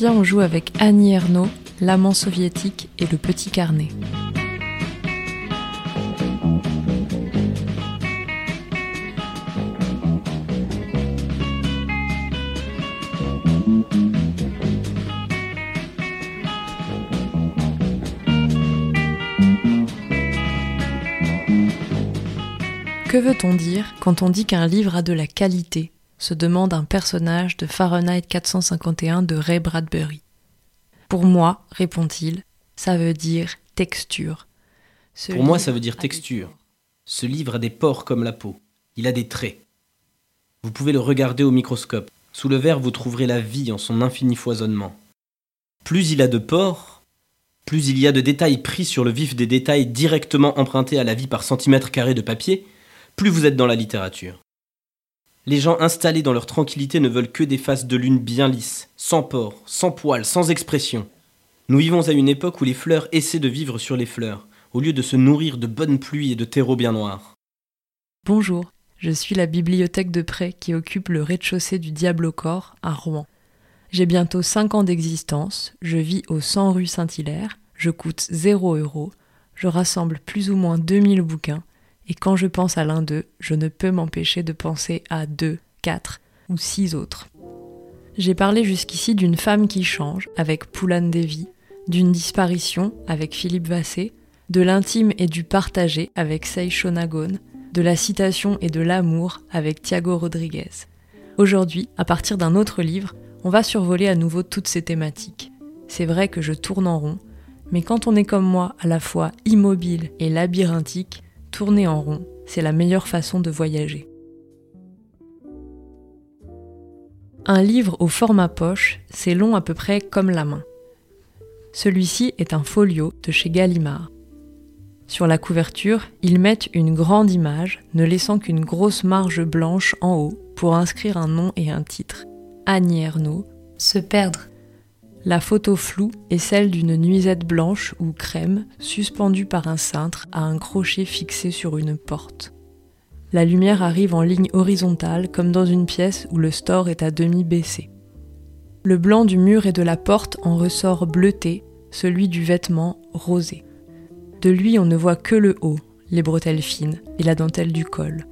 On joue avec Annie Ernaux, l'amant soviétique et le petit carnet. Que veut-on dire quand on dit qu'un livre a de la qualité? Se demande un personnage de Fahrenheit 451 de Ray Bradbury. Pour moi, répond-il, ça veut dire texture. Pour moi, ça veut dire texture. Ce livre a des pores comme la peau. Il a des traits. Vous pouvez le regarder au microscope. Sous le verre, vous trouverez la vie en son infini foisonnement. Plus il a de pores, plus il y a de détails pris sur le vif des détails directement empruntés à la vie par centimètre carré de papier, plus vous êtes dans la littérature. Les gens installés dans leur tranquillité ne veulent que des faces de lune bien lisses, sans pores, sans poils, sans expression. Nous vivons à une époque où les fleurs essaient de vivre sur les fleurs, au lieu de se nourrir de bonnes pluies et de terreaux bien noirs. Bonjour, je suis la bibliothèque de prêt qui occupe le rez-de-chaussée du Diable au corps, à Rouen. J'ai bientôt 5 ans d'existence, je vis au 100 rue Saint-Hilaire, je coûte 0 euros, je rassemble plus ou moins 2000 bouquins, et quand je pense à l'un d'eux, je ne peux m'empêcher de penser à deux, quatre ou six autres. J'ai parlé jusqu'ici d'une femme qui change avec Poulan Devi, d'une disparition avec Philippe Vassé, de l'intime et du partagé avec Seisho Nagon, de la citation et de l'amour avec Thiago Rodriguez. Aujourd'hui, à partir d'un autre livre, on va survoler à nouveau toutes ces thématiques. C'est vrai que je tourne en rond, mais quand on est comme moi à la fois immobile et labyrinthique, tourner en rond, c'est la meilleure façon de voyager. Un livre au format poche, c'est long à peu près comme la main. Celui-ci est un folio de chez Gallimard. Sur la couverture, ils mettent une grande image, ne laissant qu'une grosse marge blanche en haut pour inscrire un nom et un titre. Annie Se perdre. La photo floue est celle d'une nuisette blanche ou crème suspendue par un cintre à un crochet fixé sur une porte. La lumière arrive en ligne horizontale comme dans une pièce où le store est à demi baissé. Le blanc du mur et de la porte en ressort bleuté, celui du vêtement rosé. De lui on ne voit que le haut, les bretelles fines et la dentelle du col.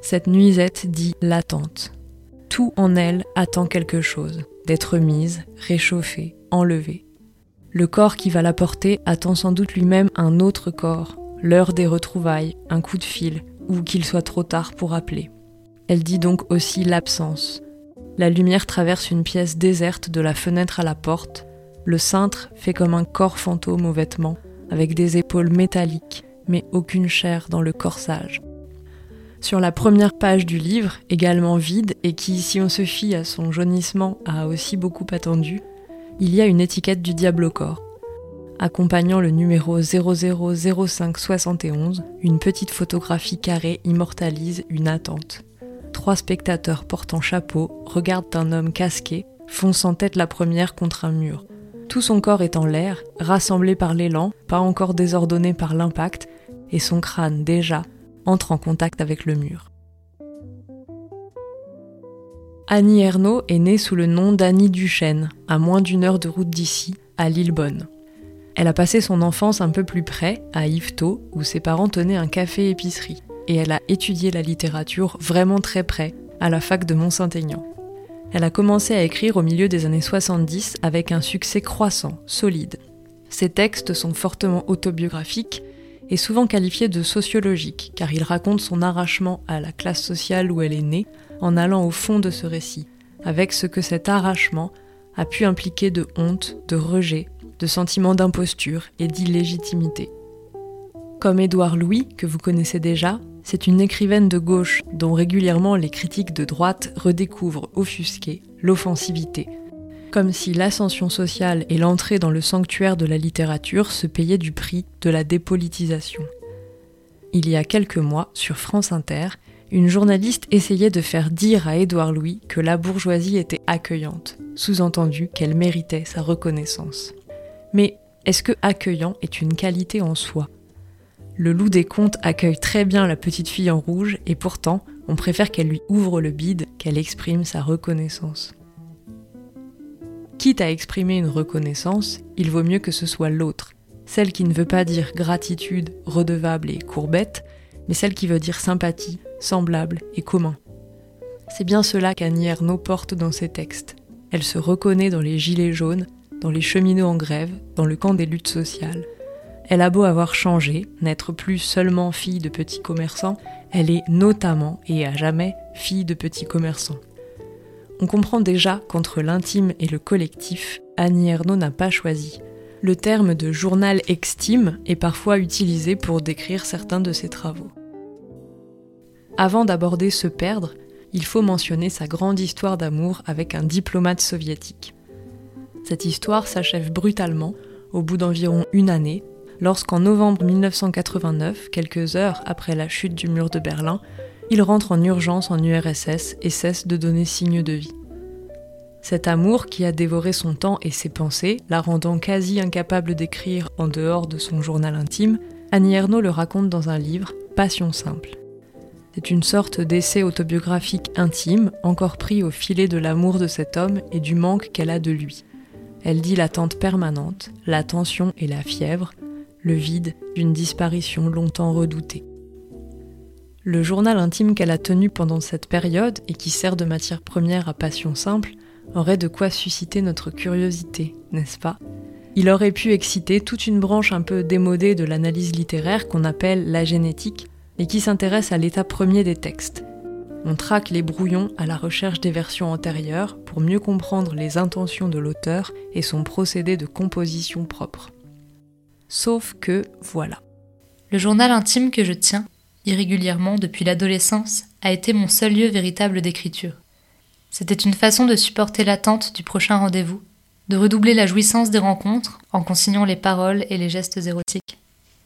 Cette nuisette dit l'attente. Tout en elle attend quelque chose d'être mise, réchauffée, enlevée. Le corps qui va la porter attend sans doute lui-même un autre corps, l'heure des retrouvailles, un coup de fil, ou qu'il soit trop tard pour appeler. Elle dit donc aussi l'absence. La lumière traverse une pièce déserte de la fenêtre à la porte. Le cintre fait comme un corps fantôme aux vêtements, avec des épaules métalliques, mais aucune chair dans le corsage. Sur la première page du livre, également vide et qui, si on se fie à son jaunissement, a aussi beaucoup attendu, il y a une étiquette du diable au corps. Accompagnant le numéro 000571, une petite photographie carrée immortalise une attente. Trois spectateurs portant chapeau regardent un homme casqué, fonçant tête la première contre un mur. Tout son corps est en l'air, rassemblé par l'élan, pas encore désordonné par l'impact, et son crâne déjà entre en contact avec le mur. Annie Ernaux est née sous le nom d'Annie Duchesne, à moins d'une heure de route d'ici, à Lillebonne. Elle a passé son enfance un peu plus près, à Yvetot, où ses parents tenaient un café-épicerie, et elle a étudié la littérature vraiment très près, à la fac de Mont-Saint-Aignan. Elle a commencé à écrire au milieu des années 70 avec un succès croissant, solide. Ses textes sont fortement autobiographiques est souvent qualifié de sociologique, car il raconte son arrachement à la classe sociale où elle est née, en allant au fond de ce récit, avec ce que cet arrachement a pu impliquer de honte, de rejet, de sentiment d'imposture et d'illégitimité. Comme Édouard Louis, que vous connaissez déjà, c'est une écrivaine de gauche dont régulièrement les critiques de droite redécouvrent offusquée l'offensivité, comme si l'ascension sociale et l'entrée dans le sanctuaire de la littérature se payaient du prix de la dépolitisation. Il y a quelques mois, sur France Inter, une journaliste essayait de faire dire à Édouard Louis que la bourgeoisie était accueillante, sous-entendu qu'elle méritait sa reconnaissance. Mais est-ce que accueillant est une qualité en soi? Le loup des contes accueille très bien la petite fille en rouge et pourtant, on préfère qu'elle lui ouvre le bide, qu'elle exprime sa reconnaissance. Quitte à exprimer une reconnaissance, il vaut mieux que ce soit l'autre, celle qui ne veut pas dire gratitude, redevable et courbette, mais celle qui veut dire sympathie, semblable et commun. C'est bien cela qu'Annie Ernaux porte dans ses textes. Elle se reconnaît dans les gilets jaunes, dans les cheminots en grève, dans le camp des luttes sociales. Elle a beau avoir changé, n'être plus seulement fille de petits commerçants, elle est notamment et à jamais fille de petits commerçants. On comprend déjà qu'entre l'intime et le collectif, Annie Ernaux n'a pas choisi. Le terme de journal extime est parfois utilisé pour décrire certains de ses travaux. Avant d'aborder Se perdre, il faut mentionner sa grande histoire d'amour avec un diplomate soviétique. Cette histoire s'achève brutalement, au bout d'environ une année, lorsqu'en novembre 1989, quelques heures après la chute du mur de Berlin, il rentre en urgence en URSS et cesse de donner signe de vie. Cet amour qui a dévoré son temps et ses pensées, la rendant quasi incapable d'écrire en dehors de son journal intime, Annie Ernaux le raconte dans un livre, Passion simple. C'est une sorte d'essai autobiographique intime, encore pris au filet de l'amour de cet homme et du manque qu'elle a de lui. Elle dit l'attente permanente, la tension et la fièvre, le vide d'une disparition longtemps redoutée. Le journal intime qu'elle a tenu pendant cette période et qui sert de matière première à Passion Simple aurait de quoi susciter notre curiosité, n'est-ce pas? Il aurait pu exciter toute une branche un peu démodée de l'analyse littéraire qu'on appelle la génétique et qui s'intéresse à l'état premier des textes. On traque les brouillons à la recherche des versions antérieures pour mieux comprendre les intentions de l'auteur et son procédé de composition propre. Sauf que, voilà. Le journal intime que je tiens, irrégulièrement depuis l'adolescence, a été mon seul lieu véritable d'écriture. C'était une façon de supporter l'attente du prochain rendez-vous, de redoubler la jouissance des rencontres en consignant les paroles et les gestes érotiques.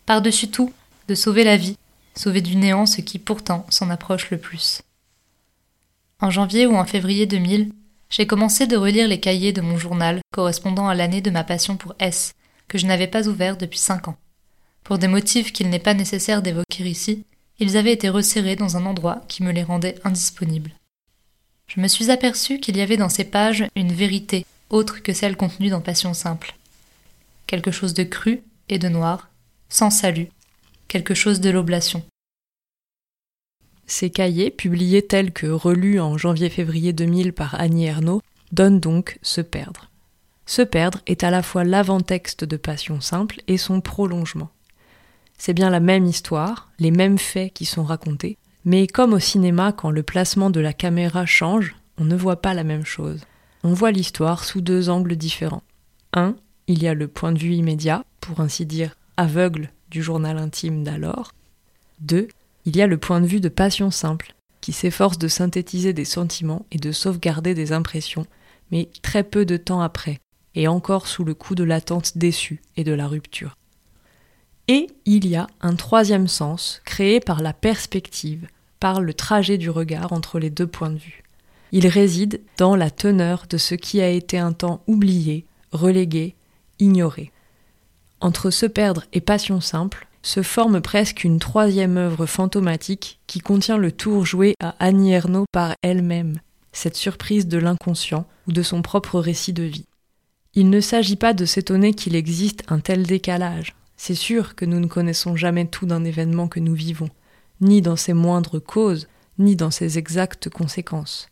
Par-dessus tout, de sauver la vie, sauver du néant ce qui pourtant s'en approche le plus. En janvier ou en février 2000, j'ai commencé de relire les cahiers de mon journal correspondant à l'année de ma passion pour S, que je n'avais pas ouvert depuis cinq ans. Pour des motifs qu'il n'est pas nécessaire d'évoquer ici, ils avaient été resserrés dans un endroit qui me les rendait indisponibles. Je me suis aperçu qu'il y avait dans ces pages une vérité autre que celle contenue dans Passion simple. Quelque chose de cru et de noir, sans salut, quelque chose de l'oblation. Ces cahiers, publiés tels que relus en janvier-février 2000 par Annie Ernaux, donnent donc Se perdre. Se perdre est à la fois l'avant-texte de Passion simple et son prolongement. C'est bien la même histoire, les mêmes faits qui sont racontés, mais comme au cinéma quand le placement de la caméra change, on ne voit pas la même chose. On voit l'histoire sous deux angles différents. Un, il y a le point de vue immédiat, pour ainsi dire aveugle du journal intime d'alors. Deux, il y a le point de vue de passion simple, qui s'efforce de synthétiser des sentiments et de sauvegarder des impressions, mais très peu de temps après, et encore sous le coup de l'attente déçue et de la rupture. Et il y a un troisième sens créé par la perspective, par le trajet du regard entre les deux points de vue. Il réside dans la teneur de ce qui a été un temps oublié, relégué, ignoré. Entre se perdre et passion simple se forme presque une troisième œuvre fantomatique qui contient le tour joué à Annie Ernaux par elle-même, cette surprise de l'inconscient ou de son propre récit de vie. Il ne s'agit pas de s'étonner qu'il existe un tel décalage, c'est sûr que nous ne connaissons jamais tout d'un événement que nous vivons, ni dans ses moindres causes, ni dans ses exactes conséquences.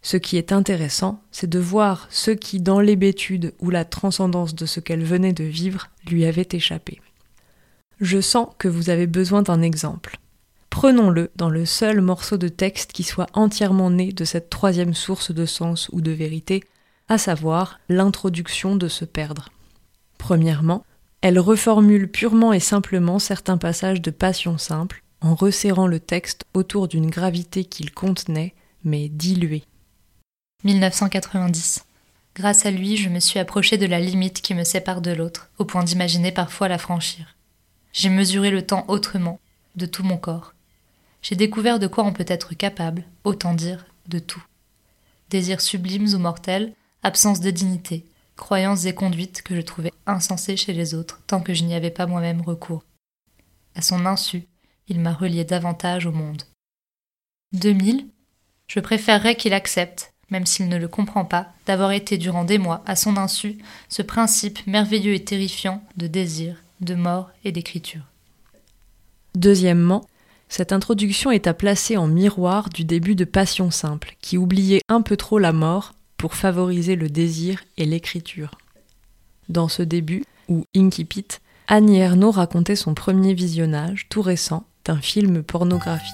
Ce qui est intéressant, c'est de voir ce qui, dans l'hébétude ou la transcendance de ce qu'elle venait de vivre, lui avait échappé. Je sens que vous avez besoin d'un exemple. Prenons-le dans le seul morceau de texte qui soit entièrement né de cette troisième source de sens ou de vérité, à savoir l'introduction de se perdre. Premièrement, elle reformule purement et simplement certains passages de Passion simple, en resserrant le texte autour d'une gravité qu'il contenait, mais diluée. 1990. Grâce à lui, je me suis approché de la limite qui me sépare de l'autre, au point d'imaginer parfois la franchir. J'ai mesuré le temps autrement, de tout mon corps. J'ai découvert de quoi on peut être capable, autant dire, de tout. Désirs sublimes ou mortels, absence de dignité, croyances et conduites que je trouvais insensées chez les autres tant que je n'y avais pas moi-même recours. À son insu, il m'a relié davantage au monde. 2000, je préférerais qu'il accepte, même s'il ne le comprend pas, d'avoir été durant des mois, à son insu, ce principe merveilleux et terrifiant de désir, de mort et d'écriture. Deuxièmement, cette introduction est à placer en miroir du début de Passion simple, qui oubliait un peu trop la mort pour favoriser le désir et l'écriture. Dans ce début, ou Incipit, Annie Ernaux racontait son premier visionnage, tout récent, d'un film pornographique.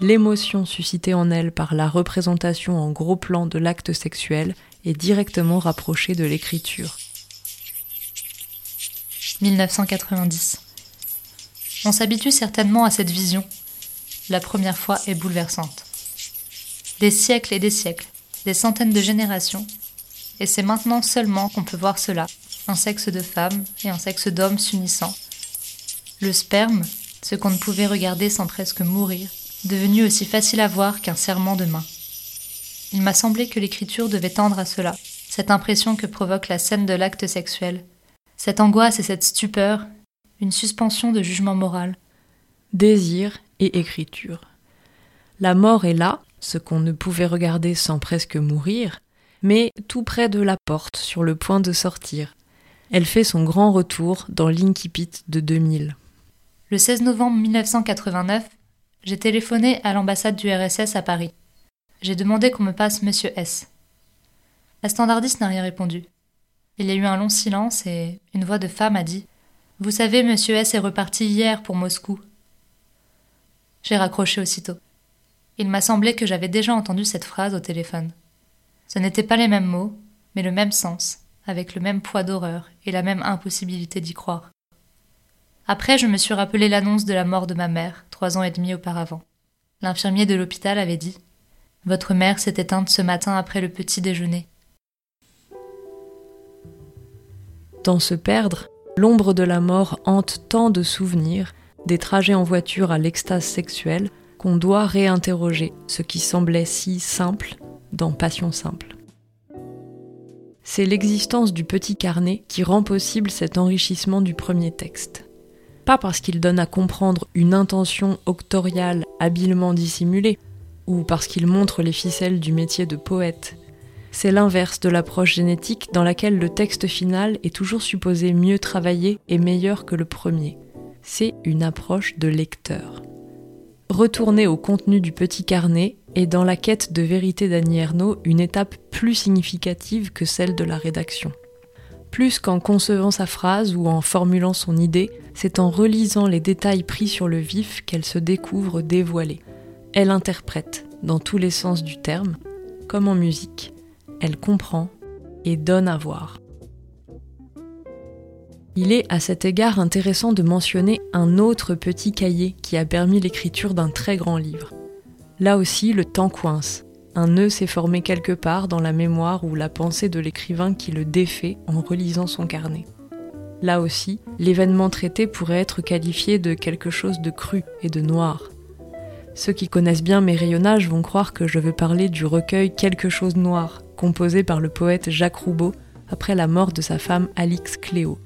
L'émotion suscitée en elle par la représentation en gros plan de l'acte sexuel est directement rapprochée de l'écriture. 1990. On s'habitue certainement à cette vision. La première fois est bouleversante. Des siècles et des siècles, des centaines de générations, et c'est maintenant seulement qu'on peut voir cela, un sexe de femme et un sexe d'homme s'unissant. Le sperme, ce qu'on ne pouvait regarder sans presque mourir, devenu aussi facile à voir qu'un serment de main. Il m'a semblé que l'écriture devait tendre à cela, cette impression que provoque la scène de l'acte sexuel, cette angoisse et cette stupeur, une suspension de jugement moral. Désir et écriture. La mort est là, ce qu'on ne pouvait regarder sans presque mourir, mais tout près de la porte, sur le point de sortir. Elle fait son grand retour dans l'Inkipit de 2000. Le 16 novembre 1989, j'ai téléphoné à l'ambassade du RSS à Paris. J'ai demandé qu'on me passe Monsieur S. La standardiste n'a rien répondu. Il y a eu un long silence et une voix de femme a dit Vous savez, Monsieur S est reparti hier pour Moscou. J'ai raccroché aussitôt. Il m'a semblé que j'avais déjà entendu cette phrase au téléphone. Ce n'étaient pas les mêmes mots, mais le même sens, avec le même poids d'horreur et la même impossibilité d'y croire. Après, je me suis rappelé l'annonce de la mort de ma mère, trois ans et demi auparavant. L'infirmier de l'hôpital avait dit Votre mère s'est éteinte ce matin après le petit déjeuner. Dans se perdre, l'ombre de la mort hante tant de souvenirs, des trajets en voiture à l'extase sexuelle, qu'on doit réinterroger ce qui semblait si simple dans Passion simple. C'est l'existence du petit carnet qui rend possible cet enrichissement du premier texte pas parce qu'il donne à comprendre une intention octoriale habilement dissimulée, ou parce qu'il montre les ficelles du métier de poète. C'est l'inverse de l'approche génétique dans laquelle le texte final est toujours supposé mieux travaillé et meilleur que le premier. C'est une approche de lecteur. Retourner au contenu du petit carnet est dans la quête de vérité d'Annie Ernaux une étape plus significative que celle de la rédaction. Plus qu'en concevant sa phrase ou en formulant son idée, c'est en relisant les détails pris sur le vif qu'elle se découvre dévoilée. Elle interprète, dans tous les sens du terme, comme en musique. Elle comprend et donne à voir. Il est à cet égard intéressant de mentionner un autre petit cahier qui a permis l'écriture d'un très grand livre. Là aussi, le temps coince. Un nœud s'est formé quelque part dans la mémoire ou la pensée de l'écrivain qui le défait en relisant son carnet. Là aussi, l'événement traité pourrait être qualifié de quelque chose de cru et de noir. Ceux qui connaissent bien mes rayonnages vont croire que je veux parler du recueil Quelque chose noir, composé par le poète Jacques Roubaud après la mort de sa femme Alix Cléo.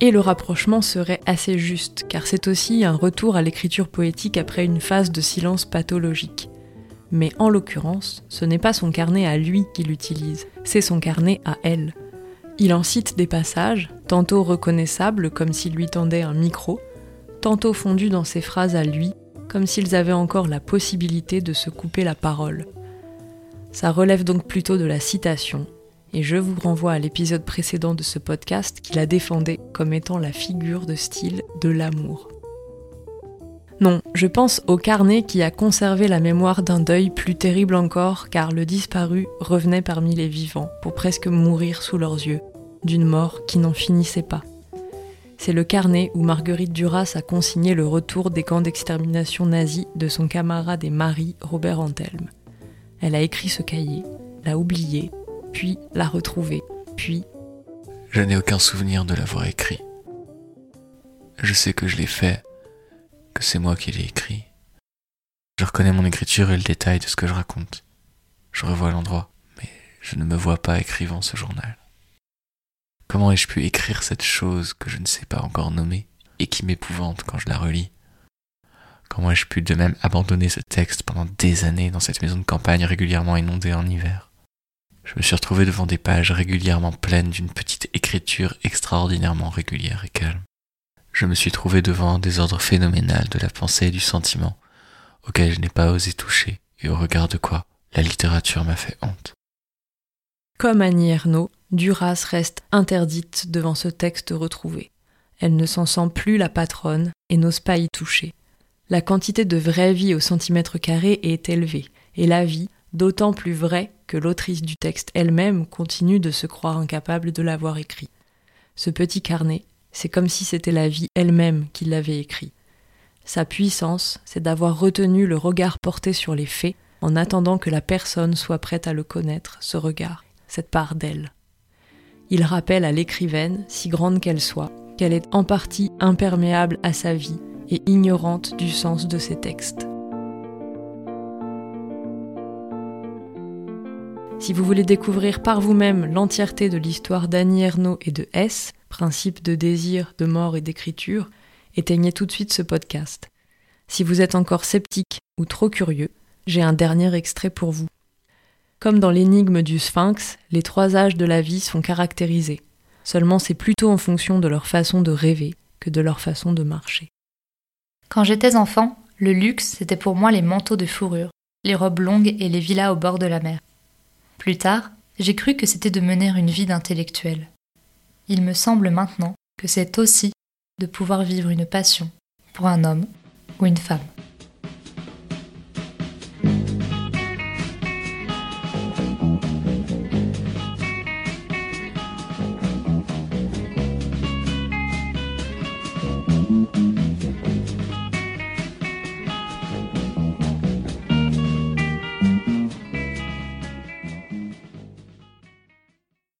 Et le rapprochement serait assez juste, car c'est aussi un retour à l'écriture poétique après une phase de silence pathologique mais en l'occurrence, ce n'est pas son carnet à lui qu'il utilise, c'est son carnet à elle. Il en cite des passages, tantôt reconnaissables comme s'il lui tendait un micro, tantôt fondus dans ses phrases à lui, comme s'ils avaient encore la possibilité de se couper la parole. Ça relève donc plutôt de la citation, et je vous renvoie à l'épisode précédent de ce podcast qui la défendait comme étant la figure de style de l'amour. Non, je pense au carnet qui a conservé la mémoire d'un deuil plus terrible encore car le disparu revenait parmi les vivants pour presque mourir sous leurs yeux, d'une mort qui n'en finissait pas. C'est le carnet où Marguerite Duras a consigné le retour des camps d'extermination nazis de son camarade et mari Robert Antelme. Elle a écrit ce cahier, l'a oublié, puis l'a retrouvé, puis... Je n'ai aucun souvenir de l'avoir écrit. Je sais que je l'ai fait que c'est moi qui l'ai écrit. Je reconnais mon écriture et le détail de ce que je raconte. Je revois l'endroit, mais je ne me vois pas écrivant ce journal. Comment ai-je pu écrire cette chose que je ne sais pas encore nommer et qui m'épouvante quand je la relis? Comment ai-je pu de même abandonner ce texte pendant des années dans cette maison de campagne régulièrement inondée en hiver? Je me suis retrouvé devant des pages régulièrement pleines d'une petite écriture extraordinairement régulière et calme. Je me suis trouvé devant un désordre phénoménal de la pensée et du sentiment, auquel je n'ai pas osé toucher, et au regard de quoi la littérature m'a fait honte. Comme Annie Ernaux, Duras reste interdite devant ce texte retrouvé. Elle ne s'en sent plus la patronne et n'ose pas y toucher. La quantité de vraie vie au centimètre carré est élevée, et la vie, d'autant plus vraie l'autrice du texte elle-même continue de se croire incapable de l'avoir écrit. Ce petit carnet, c'est comme si c'était la vie elle-même qui l'avait écrit. Sa puissance, c'est d'avoir retenu le regard porté sur les faits en attendant que la personne soit prête à le connaître, ce regard, cette part d'elle. Il rappelle à l'écrivaine, si grande qu'elle soit, qu'elle est en partie imperméable à sa vie et ignorante du sens de ses textes. Si vous voulez découvrir par vous-même l'entièreté de l'histoire d'Annie Ernaux et de S, principe de désir, de mort et d'écriture, éteignez tout de suite ce podcast. Si vous êtes encore sceptique ou trop curieux, j'ai un dernier extrait pour vous. Comme dans l'énigme du sphinx, les trois âges de la vie sont caractérisés. Seulement c'est plutôt en fonction de leur façon de rêver que de leur façon de marcher. Quand j'étais enfant, le luxe, c'était pour moi les manteaux de fourrure, les robes longues et les villas au bord de la mer. Plus tard, j'ai cru que c'était de mener une vie d'intellectuel. Il me semble maintenant que c'est aussi de pouvoir vivre une passion pour un homme ou une femme.